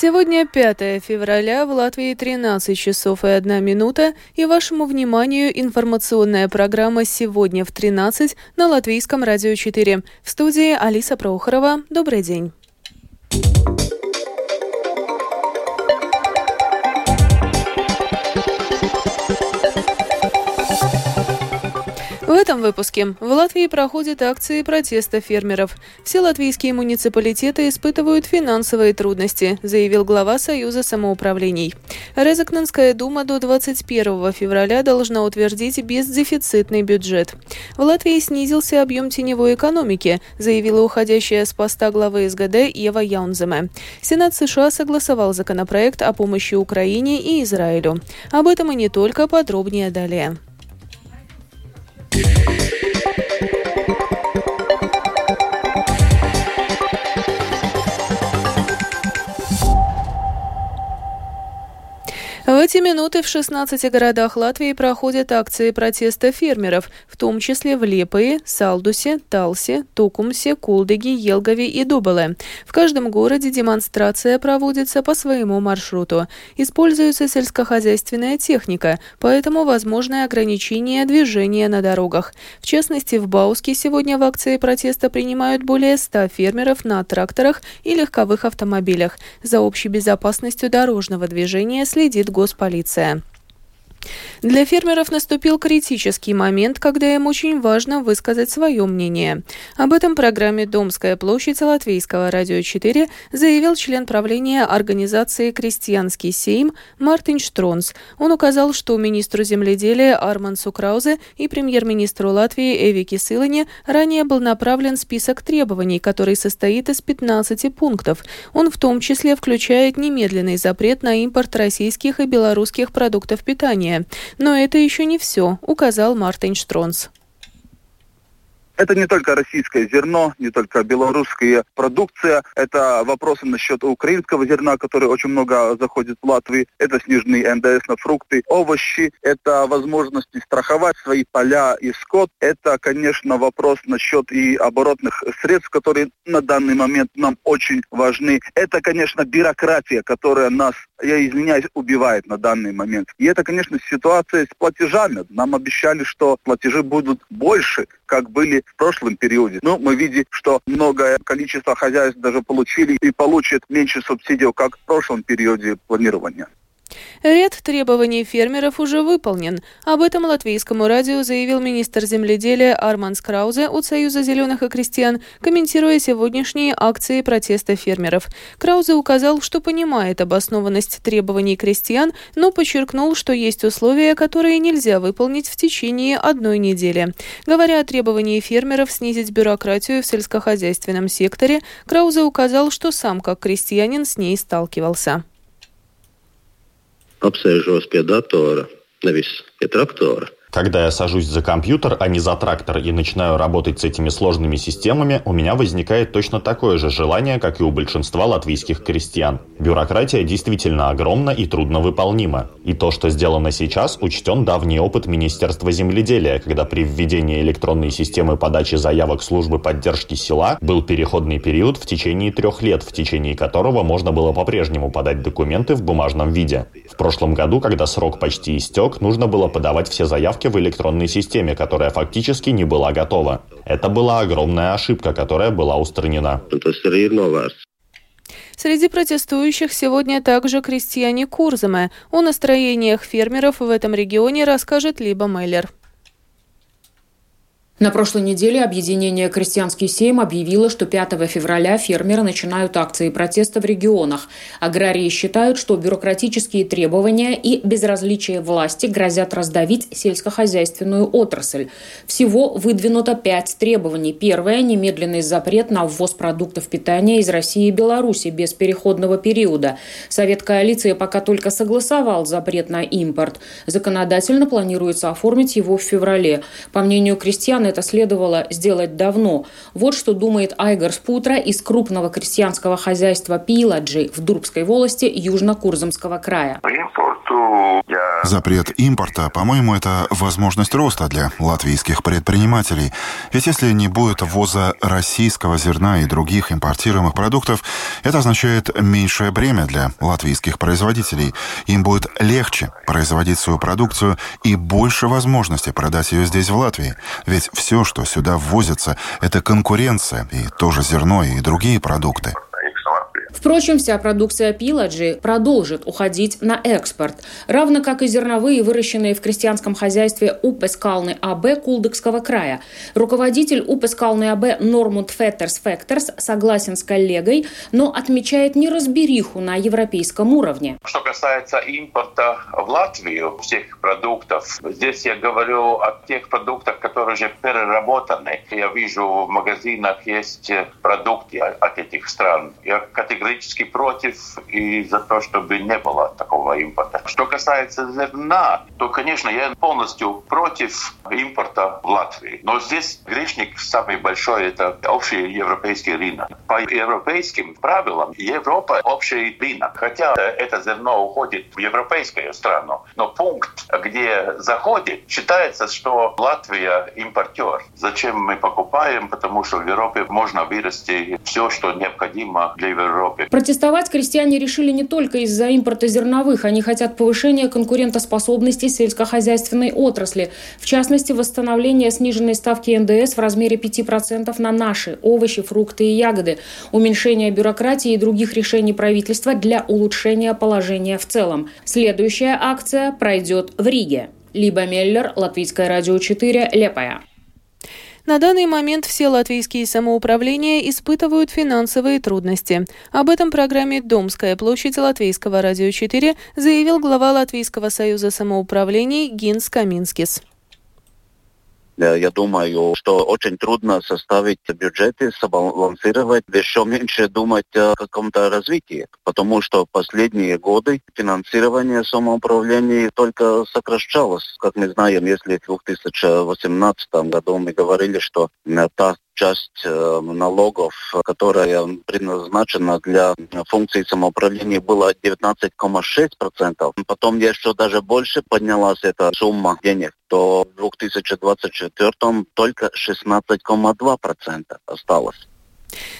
Сегодня 5 февраля, в Латвии 13 часов и 1 минута, и вашему вниманию информационная программа «Сегодня в 13» на Латвийском радио 4. В студии Алиса Прохорова. Добрый день. В этом выпуске в Латвии проходят акции протеста фермеров. Все латвийские муниципалитеты испытывают финансовые трудности, заявил глава Союза самоуправлений. Резакненская дума до 21 февраля должна утвердить бездефицитный бюджет. В Латвии снизился объем теневой экономики, заявила уходящая с поста главы СГД Ева Яунземе. Сенат США согласовал законопроект о помощи Украине и Израилю. Об этом и не только, подробнее далее. Yeah. В эти минуты в 16 городах Латвии проходят акции протеста фермеров, в том числе в Лепое, Салдусе, Талсе, Тукумсе, Кулдыге, Елгове и Дубале. В каждом городе демонстрация проводится по своему маршруту. Используется сельскохозяйственная техника, поэтому возможны ограничения движения на дорогах. В частности, в Бауске сегодня в акции протеста принимают более 100 фермеров на тракторах и легковых автомобилях. За общей безопасностью дорожного движения следит госполиция. Для фермеров наступил критический момент, когда им очень важно высказать свое мнение. Об этом программе «Домская площадь» Латвийского радио 4 заявил член правления организации «Крестьянский сейм» Мартин Штронс. Он указал, что министру земледелия Армансу Краузе и премьер-министру Латвии Эви Кисылане ранее был направлен список требований, который состоит из 15 пунктов. Он в том числе включает немедленный запрет на импорт российских и белорусских продуктов питания. Но это еще не все, указал Мартин Штронс. Это не только российское зерно, не только белорусская продукция. Это вопросы насчет украинского зерна, который очень много заходит в Латвию. Это сниженный НДС на фрукты, овощи. Это возможности страховать свои поля и скот. Это, конечно, вопрос насчет и оборотных средств, которые на данный момент нам очень важны. Это, конечно, бюрократия, которая нас, я извиняюсь, убивает на данный момент. И это, конечно, ситуация с платежами. Нам обещали, что платежи будут больше, как были в прошлом периоде. Но мы видим, что многое количество хозяйств даже получили и получат меньше субсидий, как в прошлом периоде планирования. Ряд требований фермеров уже выполнен. Об этом латвийскому радио заявил министр земледелия Арман Краузе от Союза зеленых и крестьян, комментируя сегодняшние акции протеста фермеров. Краузе указал, что понимает обоснованность требований крестьян, но подчеркнул, что есть условия, которые нельзя выполнить в течение одной недели. Говоря о требовании фермеров снизить бюрократию в сельскохозяйственном секторе, Краузе указал, что сам как крестьянин с ней сталкивался apsēžos pie datora, nevis pie traktora. Когда я сажусь за компьютер, а не за трактор, и начинаю работать с этими сложными системами, у меня возникает точно такое же желание, как и у большинства латвийских крестьян. Бюрократия действительно огромна и трудновыполнима. И то, что сделано сейчас, учтен давний опыт Министерства земледелия, когда при введении электронной системы подачи заявок службы поддержки села был переходный период в течение трех лет, в течение которого можно было по-прежнему подать документы в бумажном виде. В прошлом году, когда срок почти истек, нужно было подавать все заявки справки в электронной системе, которая фактически не была готова. Это была огромная ошибка, которая была устранена. Среди протестующих сегодня также крестьяне Курзаме. О настроениях фермеров в этом регионе расскажет Либо Мейлер. На прошлой неделе объединение «Крестьянский сейм» объявило, что 5 февраля фермеры начинают акции протеста в регионах. Аграрии считают, что бюрократические требования и безразличие власти грозят раздавить сельскохозяйственную отрасль. Всего выдвинуто пять требований. Первое – немедленный запрет на ввоз продуктов питания из России и Беларуси без переходного периода. Совет коалиции пока только согласовал запрет на импорт. Законодательно планируется оформить его в феврале. По мнению крестьян, это следовало сделать давно. Вот что думает Айгар Спутра из крупного крестьянского хозяйства Пиладжи в Дурбской волости Южно-Курзамского края. Запрет импорта, по-моему, это возможность роста для латвийских предпринимателей. Ведь если не будет ввоза российского зерна и других импортируемых продуктов, это означает меньшее бремя для латвийских производителей. Им будет легче производить свою продукцию и больше возможностей продать ее здесь, в Латвии. Ведь все, что сюда ввозится, это конкуренция, и тоже зерно, и другие продукты. Впрочем, вся продукция Пиладжи продолжит уходить на экспорт, равно как и зерновые, выращенные в крестьянском хозяйстве Упескалны АБ Кулдыкского края. Руководитель Упескалны АБ Нормунд Феттерс Фектерс согласен с коллегой, но отмечает неразбериху на европейском уровне. Что касается импорта в Латвию всех продуктов, здесь я говорю о тех продуктах, которые уже переработаны. Я вижу в магазинах есть продукты от этих стран. Я категорически категорически против и за то, чтобы не было такого импорта. Что касается зерна, то, конечно, я полностью против импорта в Латвии. Но здесь грешник самый большой – это общий европейский рынок. По европейским правилам Европа – общий рынок. Хотя это зерно уходит в европейскую страну, но пункт, где заходит, считается, что Латвия импортер. Зачем мы покупаем? Потому что в Европе можно вырасти все, что необходимо для Европы Европе. Протестовать крестьяне решили не только из-за импорта зерновых. Они хотят повышения конкурентоспособности сельскохозяйственной отрасли. В частности, восстановления сниженной ставки НДС в размере 5% на наши овощи, фрукты и ягоды, уменьшения бюрократии и других решений правительства для улучшения положения в целом. Следующая акция пройдет в Риге. Либо Меллер, Латвийское радио 4, Лепая. На данный момент все латвийские самоуправления испытывают финансовые трудности. Об этом программе «Домская площадь» Латвийского радио 4 заявил глава Латвийского союза самоуправлений Гинс Каминскис. Я думаю, что очень трудно составить бюджеты, сбалансировать, еще меньше думать о каком-то развитии, потому что последние годы финансирование самоуправления только сокращалось. Как мы знаем, если в 2018 году мы говорили, что та часть э, налогов, которая предназначена для функций самоуправления, была 19,6%. Потом еще даже больше поднялась эта сумма денег, то в 2024 только 16,2% осталось.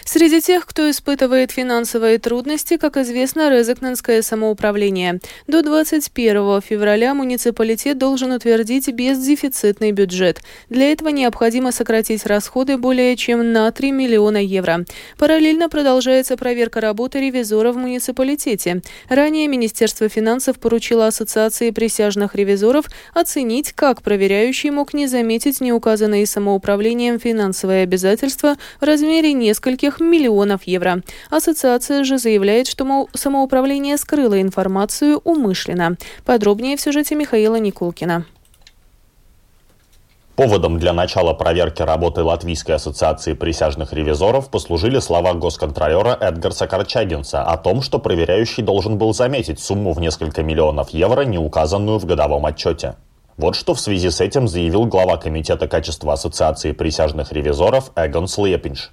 Среди тех, кто испытывает финансовые трудности, как известно, Резекненское самоуправление. До 21 февраля муниципалитет должен утвердить бездефицитный бюджет. Для этого необходимо сократить расходы более чем на 3 миллиона евро. Параллельно продолжается проверка работы ревизора в муниципалитете. Ранее Министерство финансов поручило Ассоциации присяжных ревизоров оценить, как проверяющий мог не заметить неуказанные самоуправлением финансовые обязательства в размере нескольких нескольких миллионов евро. Ассоциация же заявляет, что самоуправление скрыло информацию умышленно. Подробнее в сюжете Михаила Никулкина. Поводом для начала проверки работы Латвийской ассоциации присяжных ревизоров послужили слова госконтролера Эдгарса Корчагинца о том, что проверяющий должен был заметить сумму в несколько миллионов евро, не указанную в годовом отчете. Вот что в связи с этим заявил глава Комитета качества Ассоциации присяжных ревизоров Эгон Слепинш.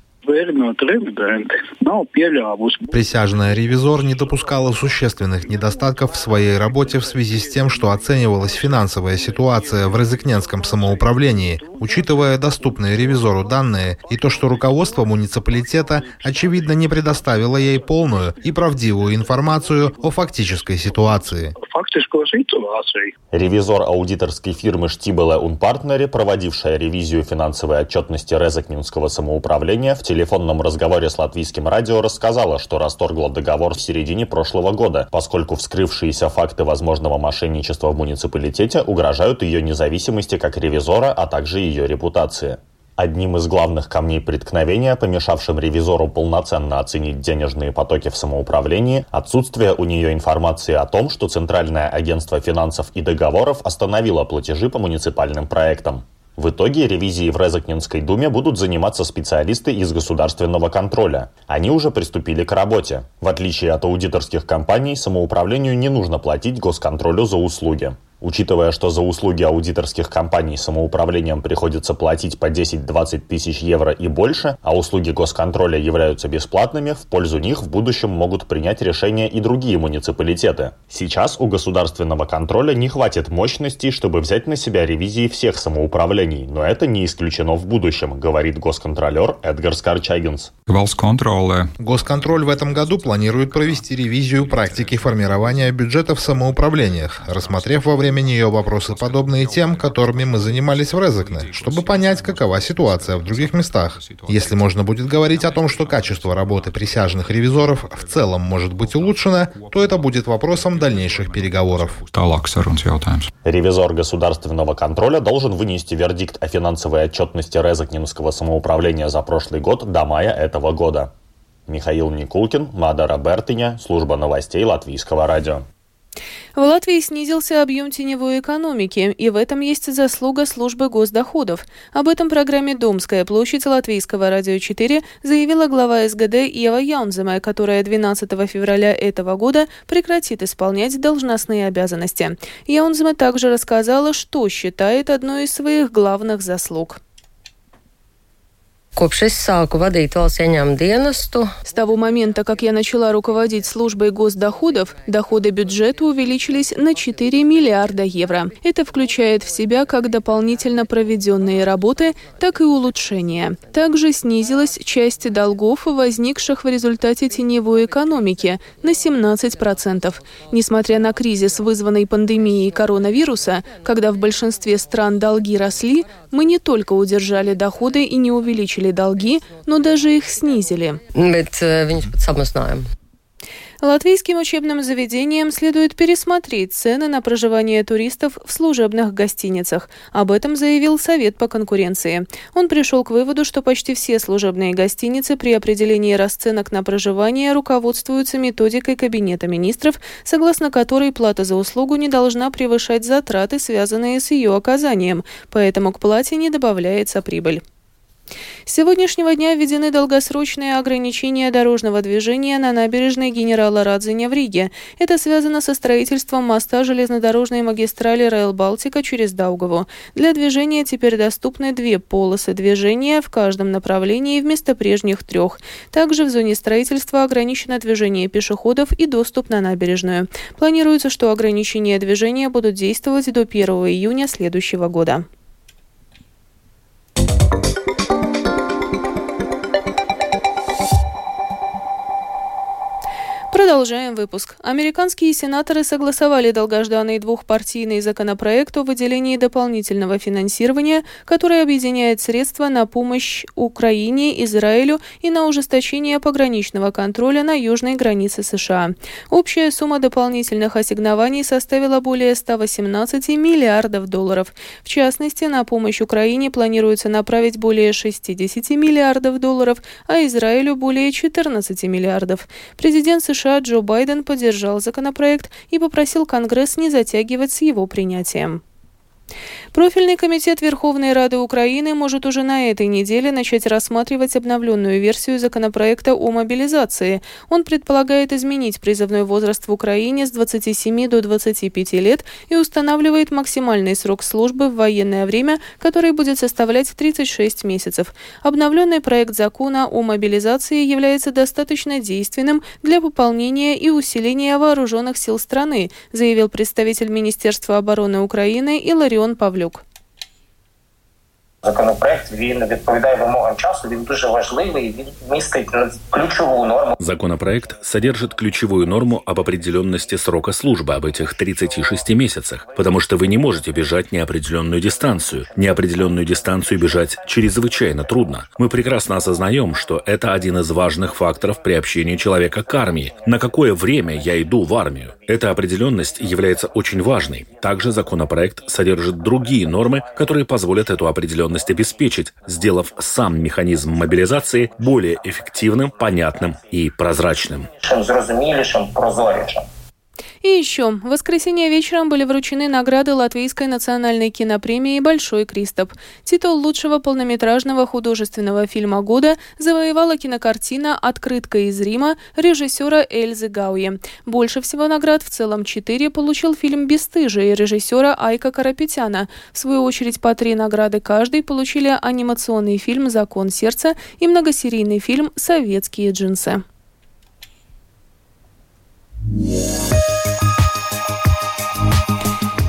Присяжная ревизор не допускала существенных недостатков в своей работе в связи с тем, что оценивалась финансовая ситуация в Резыкненском самоуправлении, учитывая доступные ревизору данные и то, что руководство муниципалитета, очевидно, не предоставило ей полную и правдивую информацию о фактической ситуации. Ревизор аудиторской фирмы Штибеле Унпартнери, проводившая ревизию финансовой отчетности Резекнинского самоуправления, в телефонном разговоре с латвийским радио рассказала, что расторгла договор в середине прошлого года, поскольку вскрывшиеся факты возможного мошенничества в муниципалитете угрожают ее независимости как ревизора, а также ее репутации. Одним из главных камней преткновения, помешавшим ревизору полноценно оценить денежные потоки в самоуправлении, отсутствие у нее информации о том, что Центральное агентство финансов и договоров остановило платежи по муниципальным проектам. В итоге ревизией в Резакнинской думе будут заниматься специалисты из государственного контроля. Они уже приступили к работе. В отличие от аудиторских компаний, самоуправлению не нужно платить госконтролю за услуги. Учитывая, что за услуги аудиторских компаний самоуправлением приходится платить по 10-20 тысяч евро и больше, а услуги госконтроля являются бесплатными, в пользу них в будущем могут принять решение и другие муниципалитеты. Сейчас у государственного контроля не хватит мощностей, чтобы взять на себя ревизии всех самоуправлений, но это не исключено в будущем, говорит госконтролер Эдгар Скарчагинс. Госконтроль в этом году планирует провести ревизию практики формирования бюджета в самоуправлениях, рассмотрев во время время нее вопросы, подобные тем, которыми мы занимались в Резекне, чтобы понять, какова ситуация в других местах. Если можно будет говорить о том, что качество работы присяжных ревизоров в целом может быть улучшено, то это будет вопросом дальнейших переговоров. Ревизор государственного контроля должен вынести вердикт о финансовой отчетности Резакнинского самоуправления за прошлый год до мая этого года. Михаил Никулкин, Мадара Бертыня, служба новостей Латвийского радио. В Латвии снизился объем теневой экономики, и в этом есть заслуга службы госдоходов. Об этом программе «Домская площадь» Латвийского радио 4 заявила глава СГД Ева Яунзема, которая 12 февраля этого года прекратит исполнять должностные обязанности. Яунзема также рассказала, что считает одной из своих главных заслуг. С того момента, как я начала руководить службой госдоходов, доходы бюджета увеличились на 4 миллиарда евро. Это включает в себя как дополнительно проведенные работы, так и улучшения. Также снизилась часть долгов, возникших в результате теневой экономики, на 17%. Несмотря на кризис, вызванный пандемией коронавируса, когда в большинстве стран долги росли, мы не только удержали доходы и не увеличили увеличили долги, но даже их снизили. Э, Латвийским учебным заведениям следует пересмотреть цены на проживание туристов в служебных гостиницах. Об этом заявил Совет по конкуренции. Он пришел к выводу, что почти все служебные гостиницы при определении расценок на проживание руководствуются методикой Кабинета министров, согласно которой плата за услугу не должна превышать затраты, связанные с ее оказанием, поэтому к плате не добавляется прибыль. С сегодняшнего дня введены долгосрочные ограничения дорожного движения на набережной генерала Радзиня в Риге. Это связано со строительством моста железнодорожной магистрали Райл Балтика через Даугаву. Для движения теперь доступны две полосы движения в каждом направлении вместо прежних трех. Также в зоне строительства ограничено движение пешеходов и доступ на набережную. Планируется, что ограничения движения будут действовать до 1 июня следующего года. Продолжаем выпуск. Американские сенаторы согласовали долгожданный двухпартийный законопроект о выделении дополнительного финансирования, который объединяет средства на помощь Украине, Израилю и на ужесточение пограничного контроля на южной границе США. Общая сумма дополнительных ассигнований составила более 118 миллиардов долларов. В частности, на помощь Украине планируется направить более 60 миллиардов долларов, а Израилю более 14 миллиардов. Президент США США Джо Байден поддержал законопроект и попросил Конгресс не затягивать с его принятием. Профильный комитет Верховной Рады Украины может уже на этой неделе начать рассматривать обновленную версию законопроекта о мобилизации. Он предполагает изменить призывной возраст в Украине с 27 до 25 лет и устанавливает максимальный срок службы в военное время, который будет составлять 36 месяцев. Обновленный проект закона о мобилизации является достаточно действенным для пополнения и усиления вооруженных сил страны, заявил представитель Министерства обороны Украины Иларион Іларіон Павлюк Законопроект він відповідає вимогам часу. Він дуже важливий. Він містить ключову норму. Законопроект содержит ключевую норму об определенности срока службы об этих 36 месяцах, потому что вы не можете бежать неопределенную дистанцию. Неопределенную дистанцию бежать чрезвычайно трудно. Мы прекрасно осознаем, что это один из важных факторов приобщения человека к армии. На какое время я иду в армию? Эта определенность является очень важной. Также законопроект содержит другие нормы, которые позволят эту определенность готовность обеспечить, сделав сам механизм мобилизации более эффективным, понятным и прозрачным. И еще, в воскресенье вечером были вручены награды Латвийской национальной кинопремии «Большой Кристоп». Титул лучшего полнометражного художественного фильма года завоевала кинокартина «Открытка из Рима» режиссера Эльзы Гауи. Больше всего наград, в целом четыре, получил фильм «Бестыжие» режиссера Айка Карапетяна. В свою очередь, по три награды каждый получили анимационный фильм «Закон сердца» и многосерийный фильм «Советские джинсы».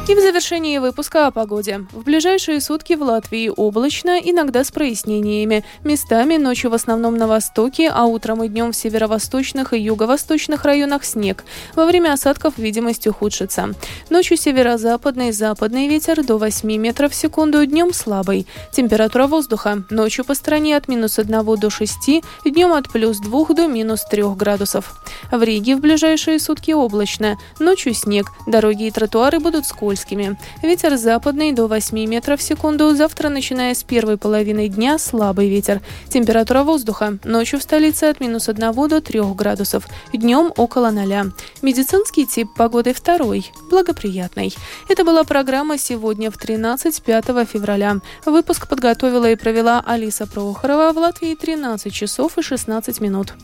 И в завершении выпуска о погоде. В ближайшие сутки в Латвии облачно, иногда с прояснениями. Местами ночью в основном на востоке, а утром и днем в северо-восточных и юго-восточных районах снег. Во время осадков видимость ухудшится. Ночью северо-западный западный ветер до 8 метров в секунду, днем слабый. Температура воздуха. Ночью по стране от минус 1 до 6, днем от плюс 2 до минус 3 градусов. В Риге в ближайшие сутки облачно. Ночью снег. Дороги и тротуары будут скользкими скользкими. Ветер западный до 8 метров в секунду. Завтра, начиная с первой половины дня, слабый ветер. Температура воздуха. Ночью в столице от минус 1 до 3 градусов. Днем около 0. Медицинский тип погоды второй. Благоприятный. Это была программа «Сегодня в 13 5 февраля». Выпуск подготовила и провела Алиса Прохорова в Латвии 13 часов и 16 минут.